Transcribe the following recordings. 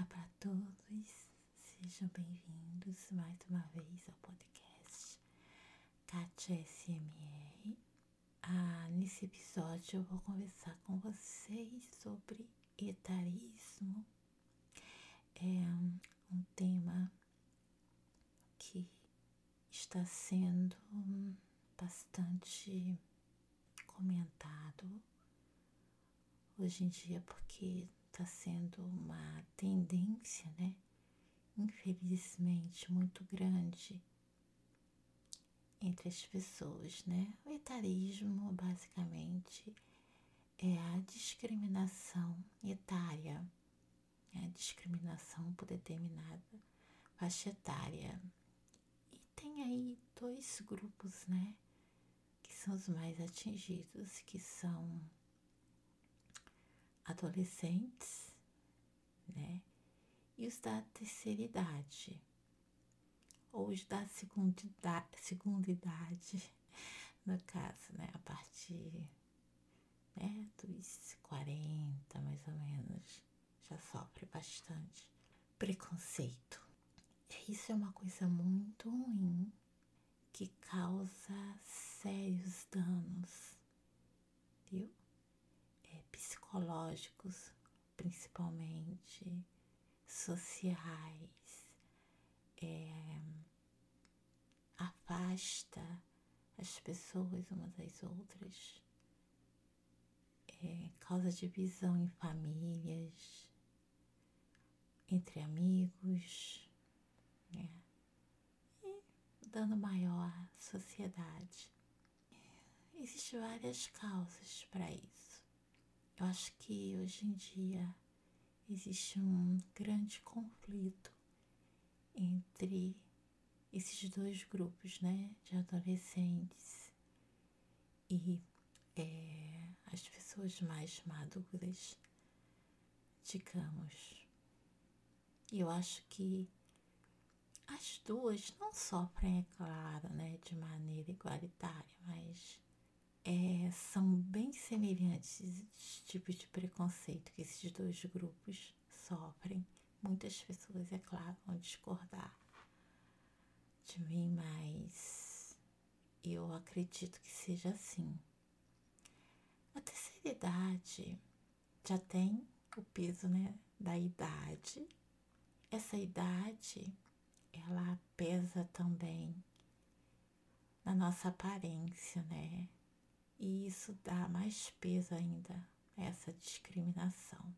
Olá para todos, sejam bem-vindos mais uma vez ao podcast Kátia SMR. Ah, nesse episódio eu vou conversar com vocês sobre etarismo. É um tema que está sendo bastante comentado hoje em dia porque está sendo uma tendência, né? Infelizmente, muito grande entre as pessoas, né? O etarismo, basicamente, é a discriminação etária, é a discriminação por determinada faixa etária. E tem aí dois grupos, né? Que são os mais atingidos, que são adolescentes, né? E os da terceira idade, ou os da segunda idade, segunda idade no caso, né? A partir né, dos 40, mais ou menos, já sofre bastante preconceito. Isso é uma coisa muito ruim que causa sérios danos, viu? Psicológicos, principalmente sociais, é, afasta as pessoas umas das outras, é, causa divisão em famílias, entre amigos, né? e dano maior sociedade. Existem várias causas para isso. Eu acho que hoje em dia existe um grande conflito entre esses dois grupos, né, de adolescentes e é, as pessoas mais maduras, digamos. E eu acho que as duas não sofrem, é claro, né, de maneira igualitária, mas é, são bem semelhantes os tipos de preconceito que esses dois grupos sofrem. Muitas pessoas, é claro, vão discordar de mim, mas eu acredito que seja assim. A terceira idade já tem o peso né, da idade. Essa idade, ela pesa também na nossa aparência, né? E isso dá mais peso ainda a essa discriminação.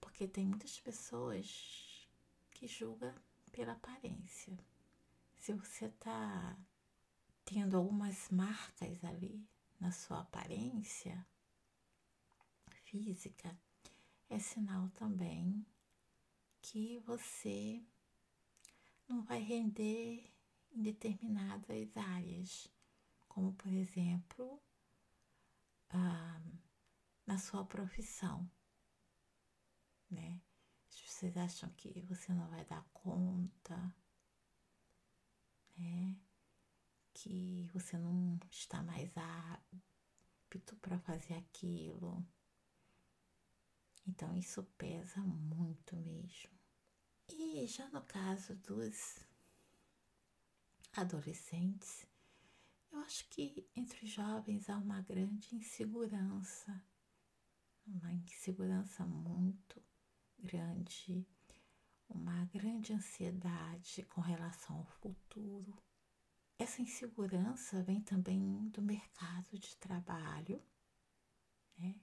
Porque tem muitas pessoas que julgam pela aparência. Se você está tendo algumas marcas ali na sua aparência física, é sinal também que você não vai render em determinadas áreas como por exemplo ah, na sua profissão, né? As pessoas acham que você não vai dar conta, né? Que você não está mais apto para fazer aquilo. Então isso pesa muito mesmo. E já no caso dos adolescentes, eu acho que entre os jovens há uma grande insegurança, uma insegurança muito grande, uma grande ansiedade com relação ao futuro. Essa insegurança vem também do mercado de trabalho, né?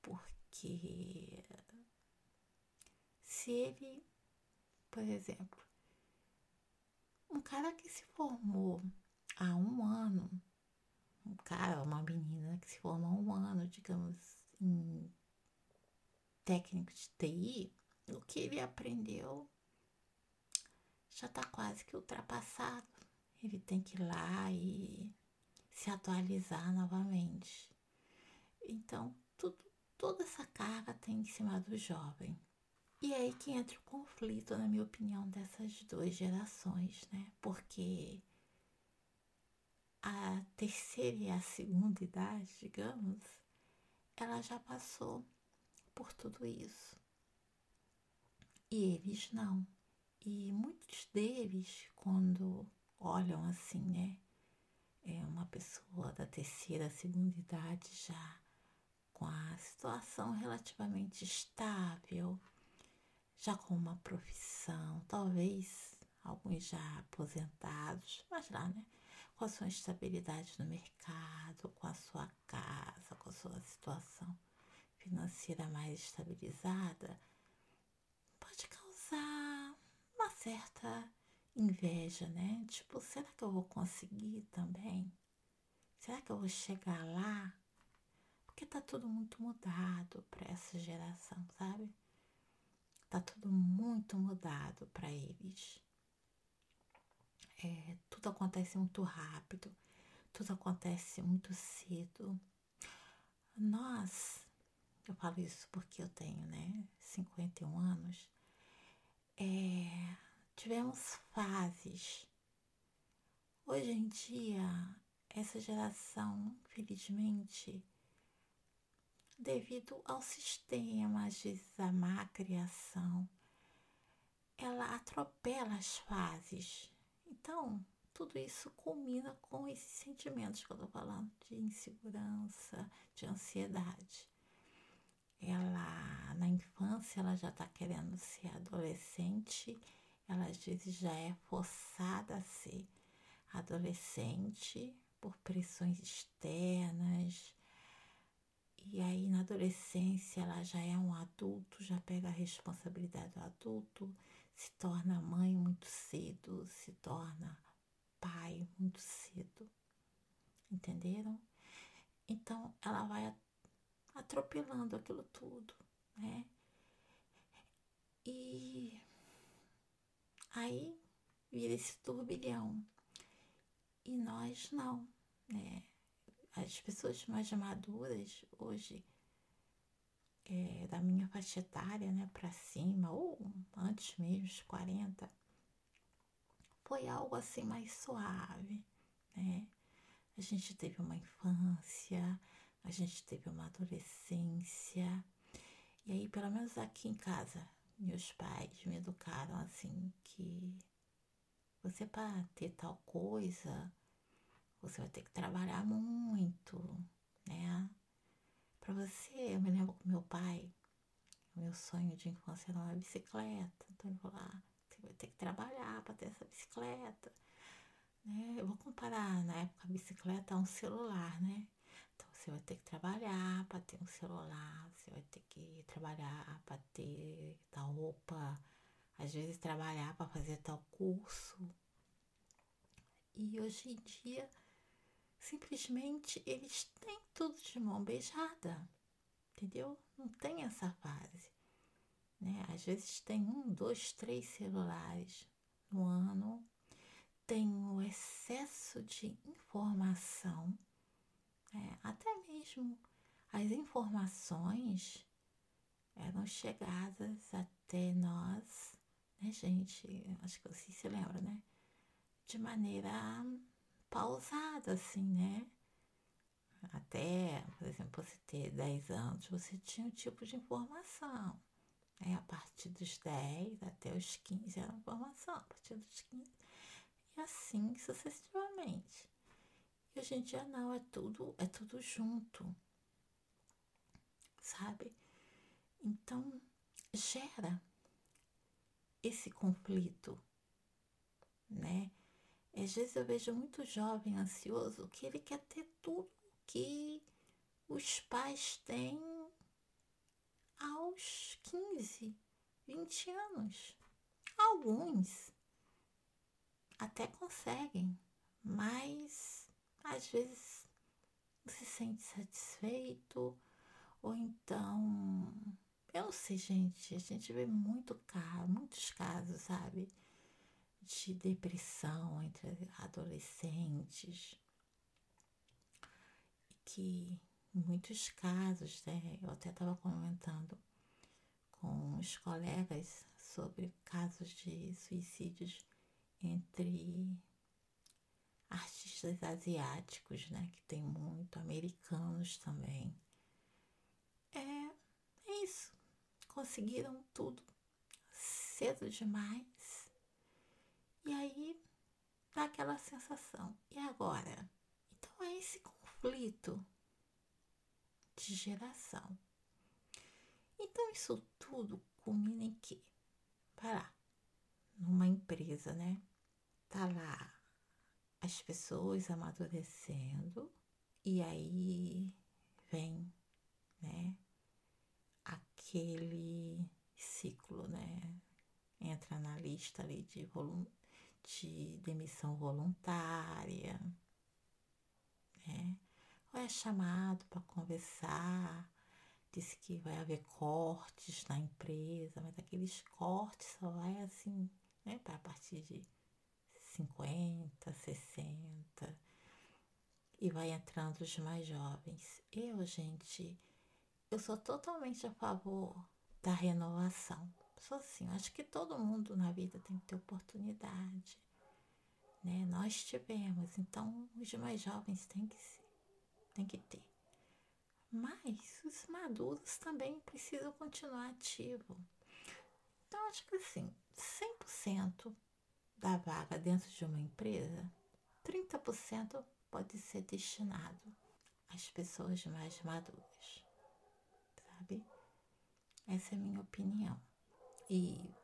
Porque se ele, por exemplo, um cara que se formou há um ano, um cara, uma menina que se forma há um ano, digamos, em técnico de TI, o que ele aprendeu já está quase que ultrapassado. Ele tem que ir lá e se atualizar novamente. Então, tudo, toda essa carga tem em cima do jovem. E é aí que entra o conflito, na minha opinião, dessas duas gerações, né? Porque a terceira e a segunda idade, digamos, ela já passou por tudo isso. E eles não. E muitos deles, quando olham assim, né? É uma pessoa da terceira, segunda idade já com a situação relativamente estável, já com uma profissão, talvez alguns já aposentados, mas lá, né? Com a sua estabilidade no mercado, com a sua casa, com a sua situação financeira mais estabilizada, pode causar uma certa inveja, né? Tipo, será que eu vou conseguir também? Será que eu vou chegar lá? Porque tá tudo muito mudado para essa geração, sabe? Tá tudo muito mudado para eles. É, tudo acontece muito rápido, tudo acontece muito cedo. Nós, eu falo isso porque eu tenho, né, 51 anos, é, tivemos fases. Hoje em dia, essa geração, infelizmente, devido ao sistema, às vezes a má criação, ela atropela as fases. Então, tudo isso culmina com esses sentimentos que eu estou falando de insegurança, de ansiedade. Ela, na infância, ela já está querendo ser adolescente, ela às vezes já é forçada a ser adolescente por pressões externas, e aí na adolescência ela já é um adulto, já pega a responsabilidade do adulto, se torna mãe muito cedo, se torna pai muito cedo. Entenderam? Então ela vai atropelando aquilo tudo, né? E aí vira esse turbilhão. E nós não, né? as pessoas mais maduras hoje, é, da minha faixa etária, né, para cima, ou antes mesmo, os 40, foi algo assim mais suave, né? A gente teve uma infância, a gente teve uma adolescência, e aí, pelo menos aqui em casa, meus pais me educaram assim que você para ter tal coisa, você vai ter que trabalhar muito, né? Para você, eu me lembro com meu pai, o meu sonho de infância era uma bicicleta. Então ele falou: ah, você vai ter que trabalhar para ter essa bicicleta. Né? Eu vou comparar na época a bicicleta a um celular, né? Então você vai ter que trabalhar para ter um celular, você vai ter que trabalhar para ter tal roupa, às vezes trabalhar para fazer tal curso. E hoje em dia simplesmente eles têm tudo de mão beijada, entendeu? Não tem essa fase. Né? Às vezes tem um, dois, três celulares no ano, tem o excesso de informação, né? até mesmo as informações eram chegadas até nós, né, gente? Acho que vocês se lembram, né? De maneira pausada, assim, né? Até, por exemplo, você ter 10 anos, você tinha um tipo de informação. Né? A partir dos 10 até os 15 era informação, a partir dos 15 e assim sucessivamente. E hoje em dia não, é tudo, é tudo junto. Sabe? Então gera esse conflito, né? Às vezes eu vejo muito jovem ansioso que ele quer ter tudo que os pais têm aos 15, 20 anos. Alguns até conseguem, mas às vezes se sente satisfeito ou então eu não sei, gente, a gente vê muito caro, muitos casos, sabe? De depressão entre adolescentes, que em muitos casos, né, eu até estava comentando com os colegas sobre casos de suicídios entre artistas asiáticos, né, que tem muito, americanos também. É, é isso. Conseguiram tudo cedo demais. E aí dá aquela sensação. E agora? Então é esse conflito de geração. Então isso tudo culmina em quê? Para numa empresa, né? Tá lá as pessoas amadurecendo e aí vem, né? Aquele ciclo, né? Entra na lista ali de, volum de demissão voluntária, né? Ou é chamado para conversar, diz que vai haver cortes na empresa, mas aqueles cortes só vai assim, né, para a partir de 50, 60 e vai entrando os mais jovens. Eu, gente, eu sou totalmente a favor da renovação. Sou assim, acho que todo mundo na vida tem que ter oportunidade. Né? Nós tivemos, então os mais jovens têm que, têm que ter. Mas os maduros também precisam continuar ativos. Então, acho que assim, 100% da vaga dentro de uma empresa, 30% pode ser destinado às pessoas mais maduras, sabe? Essa é a minha opinião. E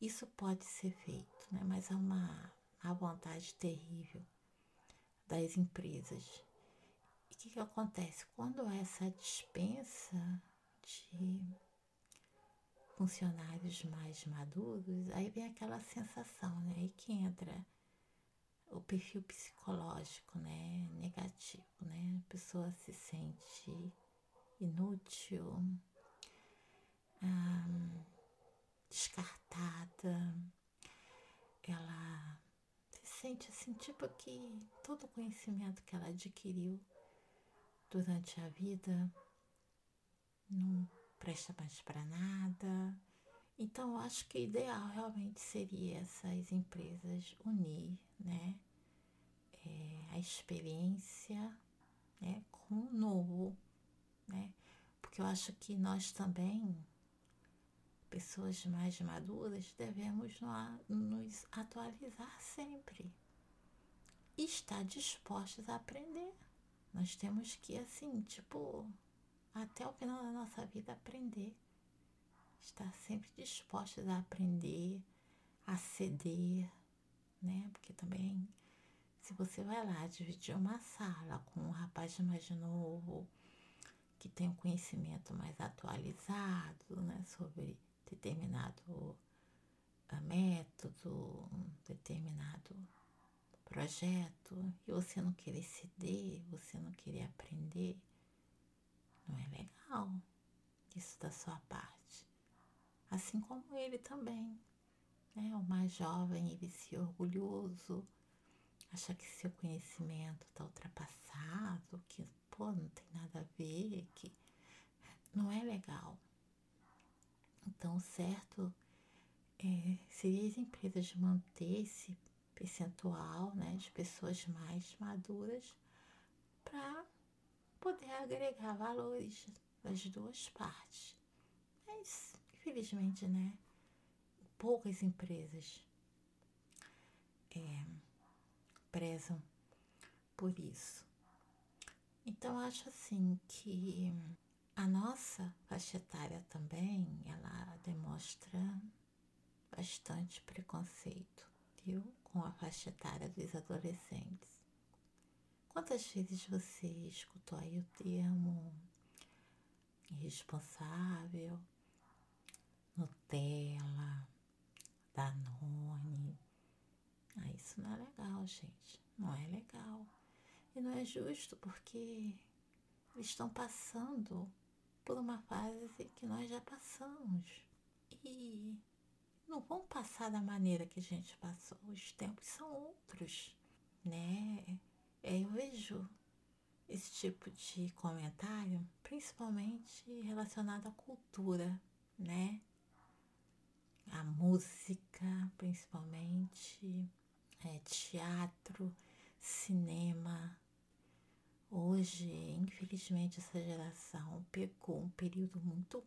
isso pode ser feito, né? Mas há uma, uma vontade terrível das empresas que, que acontece? Quando essa dispensa de funcionários mais maduros, aí vem aquela sensação, né? Aí que entra o perfil psicológico, né? Negativo, né? A pessoa se sente inútil, hum, descartada, ela se sente assim, tipo que todo o conhecimento que ela adquiriu durante a vida não presta mais para nada. Então, eu acho que o ideal realmente seria essas empresas unir, né, é, a experiência, né, com o novo, né, porque eu acho que nós também, pessoas mais maduras, devemos nos atualizar sempre e estar dispostos a aprender. Nós temos que, assim, tipo, até o final da nossa vida aprender. Estar sempre dispostos a aprender, a ceder, né? Porque também, se você vai lá dividir uma sala com um rapaz mais novo, que tem um conhecimento mais atualizado, né? Sobre determinado ah, método, determinado projeto e você não querer ceder, você não querer aprender, não é legal isso da sua parte. Assim como ele também, né? O mais jovem, ele se orgulhoso, acha que seu conhecimento está ultrapassado, que pô, não tem nada a ver, que não é legal. Então, certo é, seria as empresas manter esse percentual né, de pessoas mais maduras para poder agregar valores das duas partes. Mas, infelizmente, né, poucas empresas é, prezam por isso. Então, acho assim que a nossa faixa etária também, ela demonstra bastante preconceito, viu? com a faixa etária dos adolescentes. Quantas vezes você escutou aí o termo irresponsável, Nutella, Danone? Ah, isso não é legal, gente. Não é legal. E não é justo porque estão passando por uma fase que nós já passamos. E não vão passar da maneira que a gente passou. Os tempos são outros, né? É, eu vejo esse tipo de comentário, principalmente relacionado à cultura, né? A música, principalmente, é, teatro, cinema. Hoje, infelizmente, essa geração pegou um período muito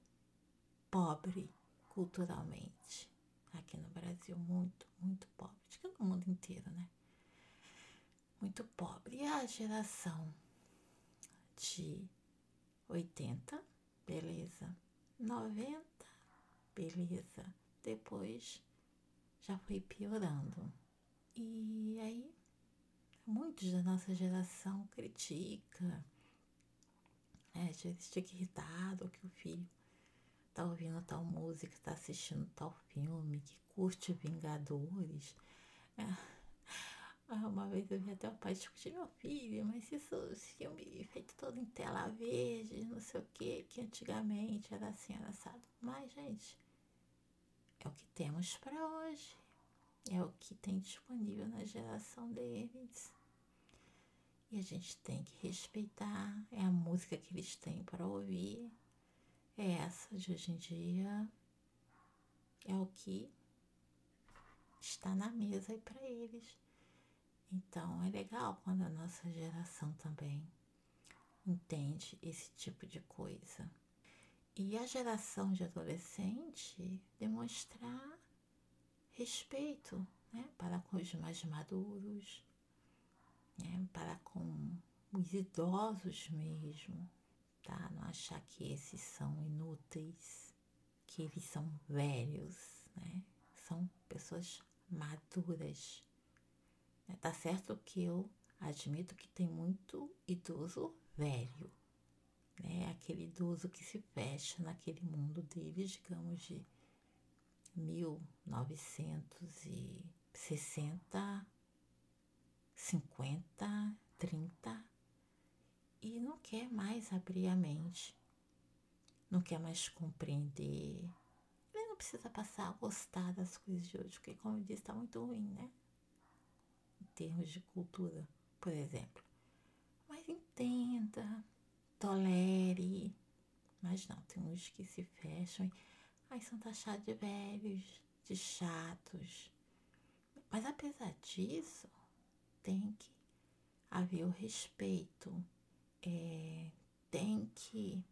pobre culturalmente aqui no Brasil, muito, muito pobre, acho que no mundo inteiro, né? Muito pobre. E a geração de 80, beleza. 90, beleza. Depois já foi piorando. E aí, muitos da nossa geração critica, né? Já fica irritado que o filho tá ouvindo tal música, tá assistindo tal filme, que curte Vingadores. É. Ah, uma vez eu vi até o pai discutir meu filho, mas isso, filme feito todo em tela verde, não sei o que, que antigamente era assim, era assado. Mas, gente, é o que temos para hoje. É o que tem disponível na geração deles. E a gente tem que respeitar. É a música que eles têm para ouvir é essa de hoje em dia, é o que está na mesa aí para eles. Então é legal quando a nossa geração também entende esse tipo de coisa. E a geração de adolescente demonstrar respeito né, para com os mais maduros, né, para com os idosos mesmo, tá? Não achar que esses são inúteis, que eles são velhos, né? São pessoas maduras. Tá certo que eu admito que tem muito idoso velho, né? Aquele idoso que se fecha naquele mundo deles, digamos, de 1960, 50, 30 e não quer mais abrir a mente, não quer mais compreender. Ele não precisa passar a gostar das coisas de hoje, porque, como eu disse, está muito ruim, né? Em termos de cultura, por exemplo. Mas entenda, tolere. Mas não, tem uns que se fecham e aí são taxados de velhos, de chatos. Mas apesar disso, tem que haver o respeito é, tem que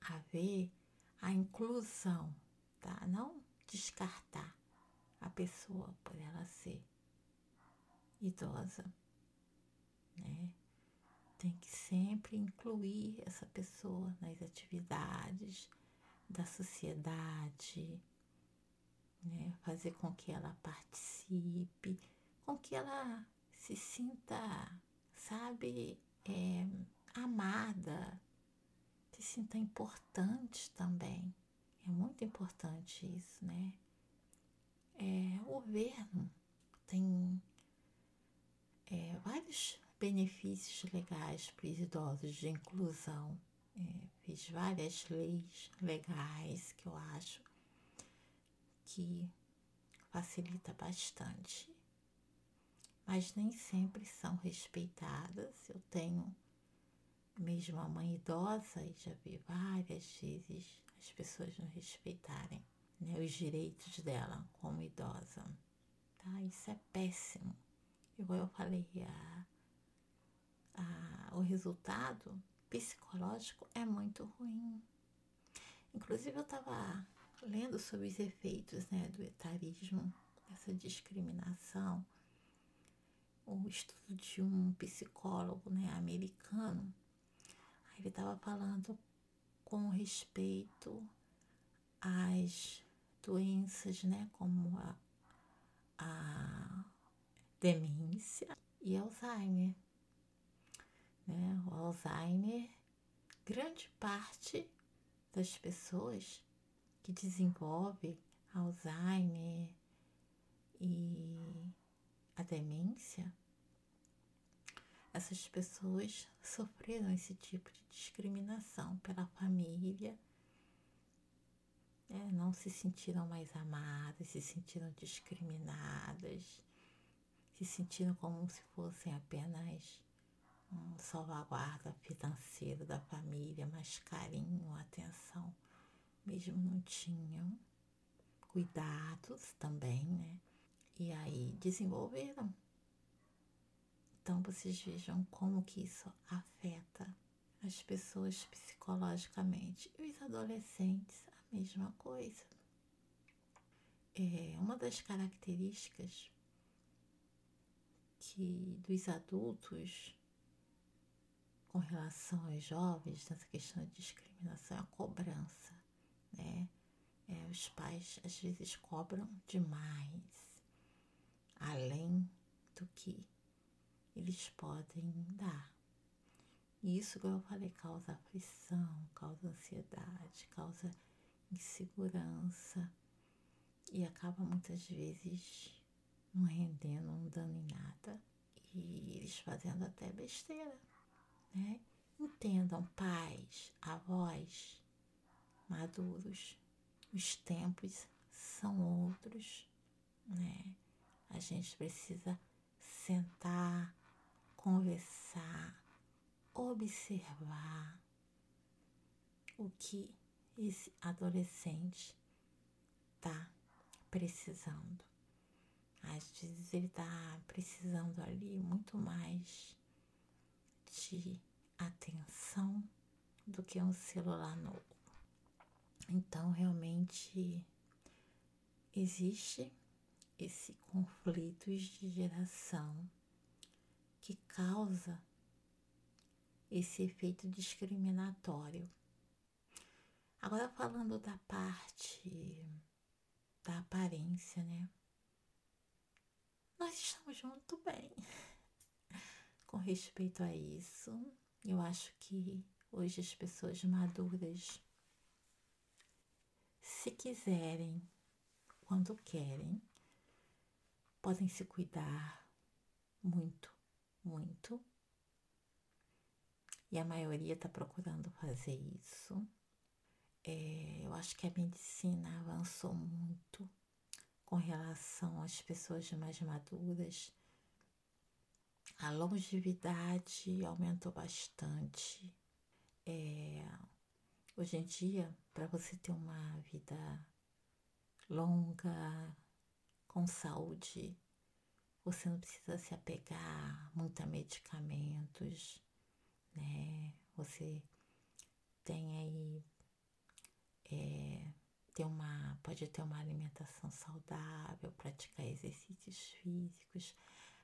haver a inclusão, tá? Não descartar a pessoa por ela ser idosa, né? Tem que sempre incluir essa pessoa nas atividades da sociedade, né? Fazer com que ela participe, com que ela se sinta, sabe, é, amada, se sinta importante também. É muito importante isso, né? É, o governo tem é, vários benefícios legais para os idosos de inclusão. É, fiz várias leis legais que eu acho que facilita bastante mas nem sempre são respeitadas. Eu tenho mesmo a mãe idosa e já vi várias vezes as pessoas não respeitarem né, os direitos dela como idosa. Tá? Isso é péssimo. Igual eu falei, a, a, o resultado psicológico é muito ruim. Inclusive eu estava lendo sobre os efeitos né, do etarismo, dessa discriminação o estudo de um psicólogo né, americano. Ele estava falando com respeito às doenças, né, como a, a demência e Alzheimer. Né? O Alzheimer, grande parte das pessoas que desenvolve Alzheimer e a demência, essas pessoas sofreram esse tipo de discriminação pela família, né? não se sentiram mais amadas, se sentiram discriminadas, se sentiram como se fossem apenas um salvaguarda financeiro da família, mais carinho, atenção, mesmo não tinham cuidados também, né? e aí desenvolveram. Então vocês vejam como que isso afeta as pessoas psicologicamente. E os adolescentes, a mesma coisa. É uma das características que dos adultos com relação aos jovens nessa questão de discriminação é a cobrança, né? É, os pais às vezes cobram demais, além do que eles podem dar. E isso, como eu falei, causa aflição, causa ansiedade, causa insegurança e acaba muitas vezes não rendendo, não dando em nada e eles fazendo até besteira, né? Entendam, pais, avós maduros, os tempos são outros, né? A gente precisa sentar, conversar, observar o que esse adolescente tá precisando. Às vezes ele tá precisando ali muito mais de atenção do que um celular novo. Então, realmente existe esse conflito de geração que causa esse efeito discriminatório. Agora falando da parte da aparência, né? Nós estamos muito bem com respeito a isso. Eu acho que hoje as pessoas maduras, se quiserem, quando querem, podem se cuidar muito, muito. E a maioria está procurando fazer isso. É, eu acho que a medicina avançou muito com relação às pessoas mais maduras. A longevidade aumentou bastante. É, hoje em dia, para você ter uma vida longa, com saúde, você não precisa se apegar muito a medicamentos, né? Você tem aí é, ter uma, pode ter uma alimentação saudável, praticar exercícios físicos,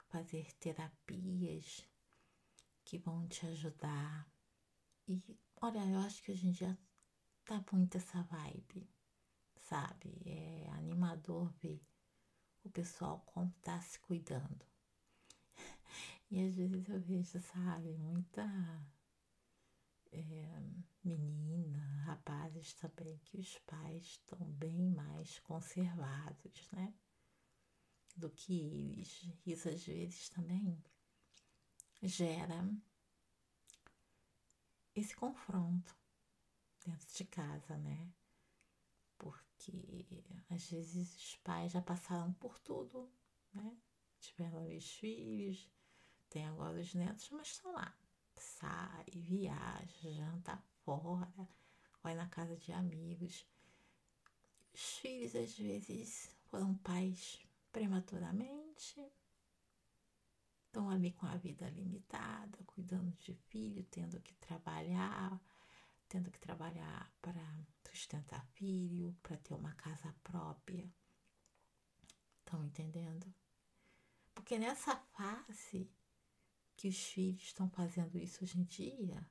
fazer terapias que vão te ajudar. E olha, eu acho que hoje em dia tá muito essa vibe, sabe? É animador ver o pessoal como tá se cuidando. E às vezes eu vejo, sabe, muita é, menina, rapazes também, que os pais estão bem mais conservados, né? Do que eles. Isso às vezes também gera esse confronto dentro de casa, né? Porque às vezes os pais já passaram por tudo, né? Tiveram os filhos, tem agora os netos, mas estão lá sai, viaja, janta fora, vai na casa de amigos. Os filhos às vezes foram pais prematuramente, estão ali com a vida limitada, cuidando de filho, tendo que trabalhar, tendo que trabalhar para sustentar filho, para ter uma casa própria. Estão entendendo? Porque nessa fase que os filhos estão fazendo isso hoje em dia,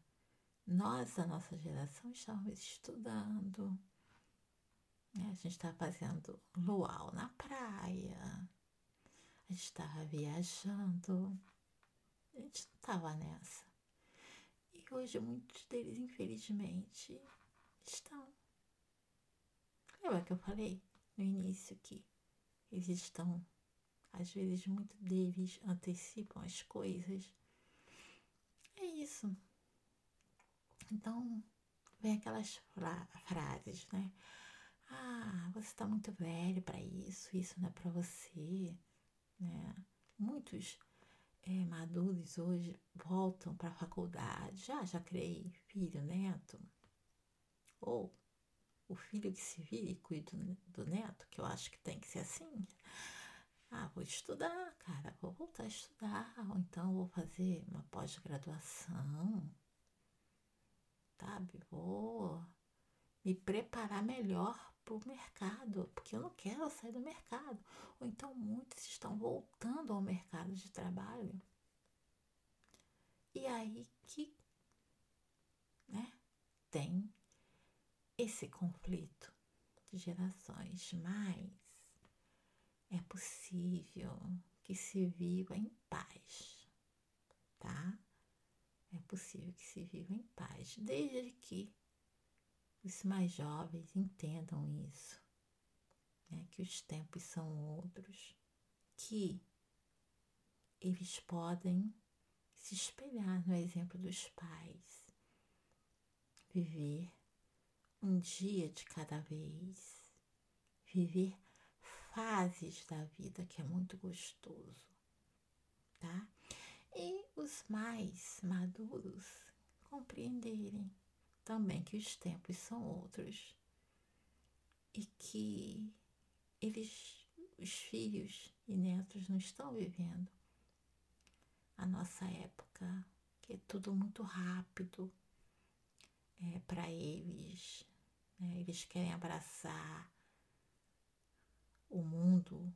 nós, a nossa geração, estávamos estudando. Né? A gente estava fazendo luau na praia, a gente estava viajando, a gente não estava nessa. E hoje muitos deles, infelizmente, estão. Lembra que eu falei no início que eles estão às vezes, muito deles antecipam as coisas. É isso. Então, vem aquelas fra frases, né? Ah, você está muito velho para isso, isso não é para você, né? Muitos é, maduros hoje voltam para a faculdade, já já criei filho, neto, ou o filho que se vira e cuida do neto, que eu acho que tem que ser assim. Ah, vou estudar, cara, vou voltar a estudar, ou então vou fazer uma pós-graduação, sabe? Vou me preparar melhor para o mercado, porque eu não quero sair do mercado. Ou então muitos estão voltando ao mercado de trabalho. E aí que né, tem esse conflito de gerações, mas é possível que se viva em paz, tá? É possível que se viva em paz, desde que os mais jovens entendam isso, né? que os tempos são outros, que eles podem se espelhar no exemplo dos pais, viver um dia de cada vez, viver fases da vida que é muito gostoso, tá? E os mais maduros compreenderem também que os tempos são outros e que eles, os filhos e netos, não estão vivendo a nossa época, que é tudo muito rápido é, para eles. Né? Eles querem abraçar o mundo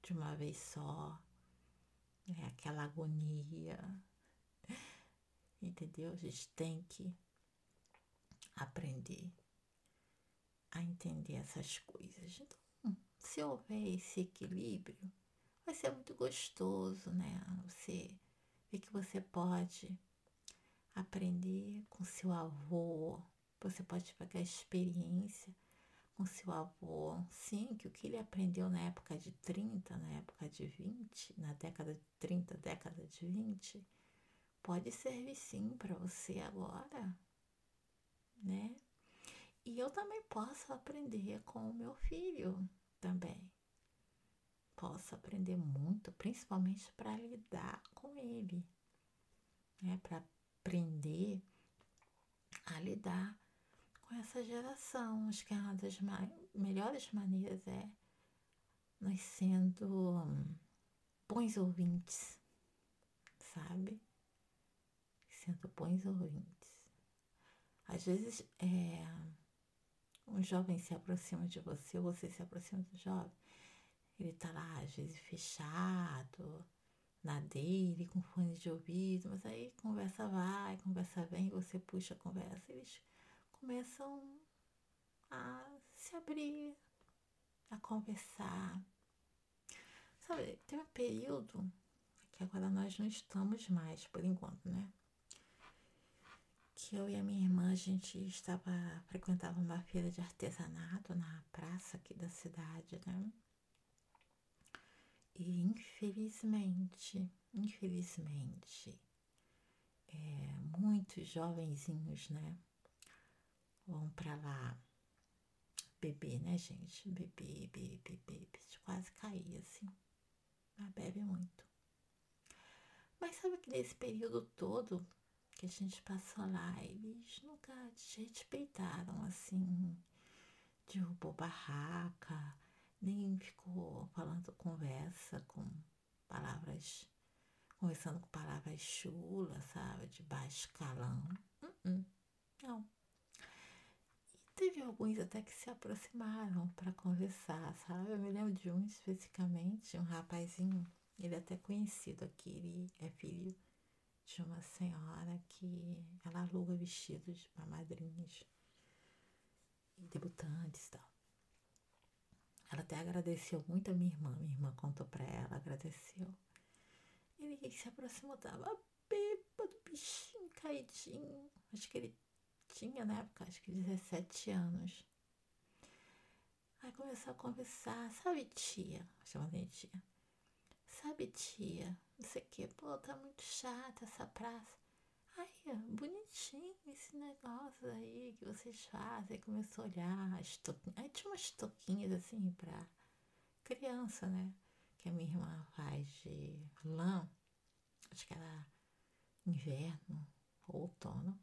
de uma vez só, é aquela agonia, entendeu? A gente tem que aprender a entender essas coisas. Então, se houver esse equilíbrio, vai ser muito gostoso, né? Você ver que você pode aprender com seu avô, você pode pegar experiência com seu avô. Sim, que o que ele aprendeu na época de 30, na época de 20, na década de 30, década de 20, pode servir sim para você agora né? E eu também posso aprender com o meu filho também. Posso aprender muito, principalmente para lidar com ele, né? Para aprender a lidar com essa geração. Acho que é uma das melhores maneiras é nós sendo bons ouvintes, sabe? Sendo bons ouvintes. Às vezes é, um jovem se aproxima de você, ou você se aproxima do jovem, ele tá lá, às vezes, fechado, na dele, com fone de ouvido, mas aí conversa vai, conversa vem, você puxa a conversa, eles começam a se abrir, a conversar. Sabe, tem um período que agora nós não estamos mais, por enquanto, né? Que eu e a minha irmã a gente estava frequentava uma feira de artesanato na praça aqui da cidade, né? E infelizmente, infelizmente, é, muitos jovenzinhos, né, vão para lá beber, né, gente? Beber, beber, beber, quase cair assim. Mas bebe muito. Mas sabe que nesse período todo que a gente passou lá, eles nunca desrespeitaram assim, derrubou barraca, nem ficou falando conversa com palavras, conversando com palavras chulas, sabe, de baixo calão. Uh -uh, não. E teve alguns até que se aproximaram para conversar, sabe? Eu me lembro de um especificamente, um rapazinho, ele é até conhecido aqui, ele é filho de uma senhora que ela aluga vestidos para madrinhas e debutantes e tal. Ela até agradeceu muito a minha irmã. Minha irmã contou para ela, agradeceu. Ele se aproximou, tava bêbado, bichinho, caidinho. Acho que ele tinha na época, acho que 17 anos. Aí começou a conversar, sabe tia? Chamando de tia. Sabe tia, não sei o que, pô, tá muito chata essa praça. Ai, bonitinho esse negócio aí que vocês fazem. Aí começou a olhar as toquinhas. Aí tinha umas toquinhas assim pra criança, né? Que a minha irmã faz de lã. Acho que era inverno, outono.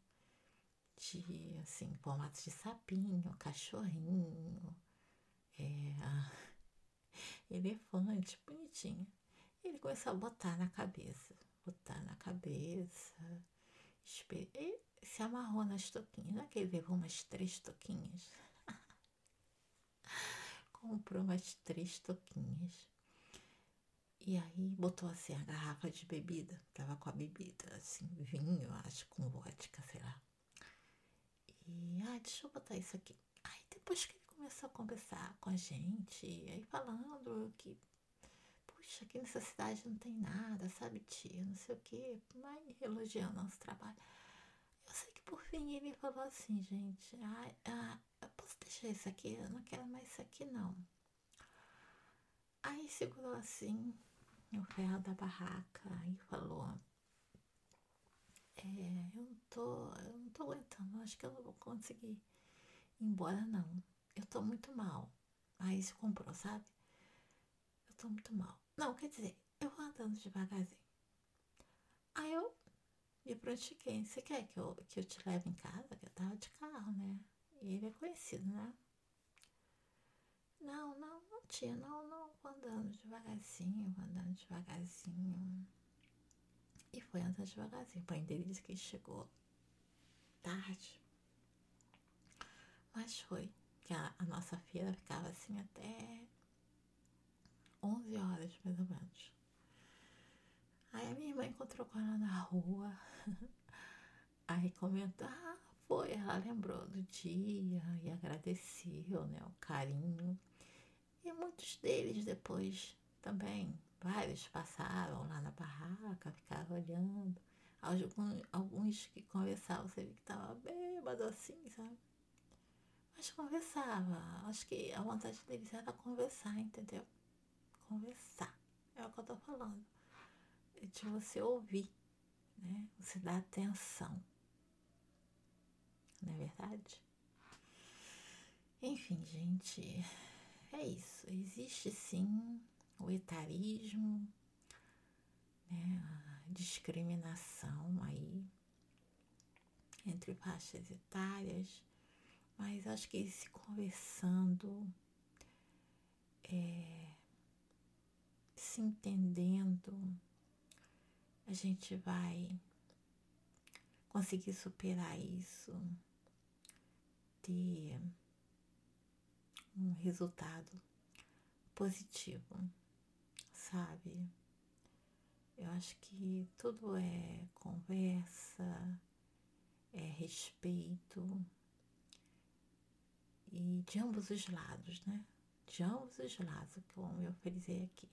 De, assim, formatos de sapinho, cachorrinho, é, elefante, bonitinho. Ele começou a botar na cabeça, botar na cabeça, Ele se amarrou nas toquinhas. Não é que ele levou umas três toquinhas? Comprou umas três toquinhas. E aí botou assim a garrafa de bebida. Tava com a bebida, assim, vinho, acho, com vodka, sei lá. E, ah, deixa eu botar isso aqui. Aí depois que ele começou a conversar com a gente, aí falando que, puxa, aqui nessa cidade não tem nada, sabe, tia, não sei o quê, mas elogiando nosso trabalho. Eu sei que por fim ele falou assim, gente, ah, ah, eu posso deixar isso aqui? Eu não quero mais isso aqui, não. Aí segurou assim o ferro da barraca e falou, é, eu não tô, eu não tô aguentando, acho que eu não vou conseguir ir embora não. Eu tô muito mal. Aí se comprou, sabe? Eu tô muito mal. Não, quer dizer, eu vou andando devagarzinho. Aí eu me prontifiquei. Você quer que eu, que eu te leve em casa? Que eu tava de carro, né? E ele é conhecido, né? Não, não, não tinha, não, não. Vou andando devagarzinho, vou andando devagarzinho. E foi andando devagarzinho. O dele disse que chegou tarde. Mas foi. Que a, a nossa feira ficava assim até 11 horas, mais ou menos. Aí a minha irmã encontrou com ela na rua. Aí comentou, ah, foi, ela lembrou do dia e agradeceu, né, o carinho. E muitos deles depois também, vários passaram lá na barraca, ficaram olhando. Alguns, alguns que conversavam, você viu que tava bêbado assim, sabe? Mas conversava. Acho que a vontade deles era conversar, entendeu? Conversar. É o que eu tô falando. É de você ouvir, né? Você dá atenção. Não é verdade? Enfim, gente, é isso. Existe sim o etarismo, né? a discriminação aí entre faixas etárias mas acho que se conversando, é, se entendendo, a gente vai conseguir superar isso, ter um resultado positivo, sabe? Eu acho que tudo é conversa, é respeito e de ambos os lados, né? De ambos os lados, como eu frisei aqui.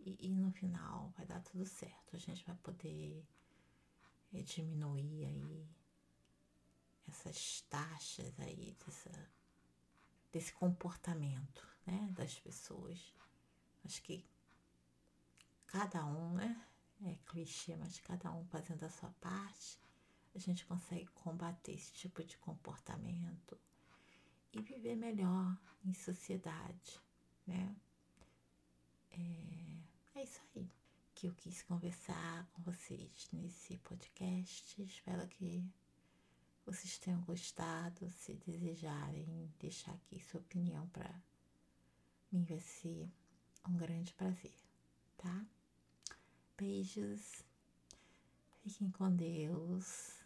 E, e no final vai dar tudo certo. A gente vai poder é, diminuir aí essas taxas aí dessa, desse comportamento, né? Das pessoas. Acho que cada um, né? É clichê, mas cada um fazendo a sua parte, a gente consegue combater esse tipo de comportamento e viver melhor em sociedade, né? É, é isso aí que eu quis conversar com vocês nesse podcast. Espero que vocês tenham gostado. Se desejarem deixar aqui sua opinião para mim, vai ser um grande prazer, tá? Beijos, fiquem com Deus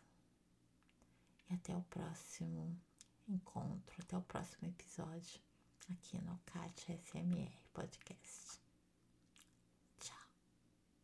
e até o próximo encontro. Até o próximo episódio aqui no CAT SMR Podcast.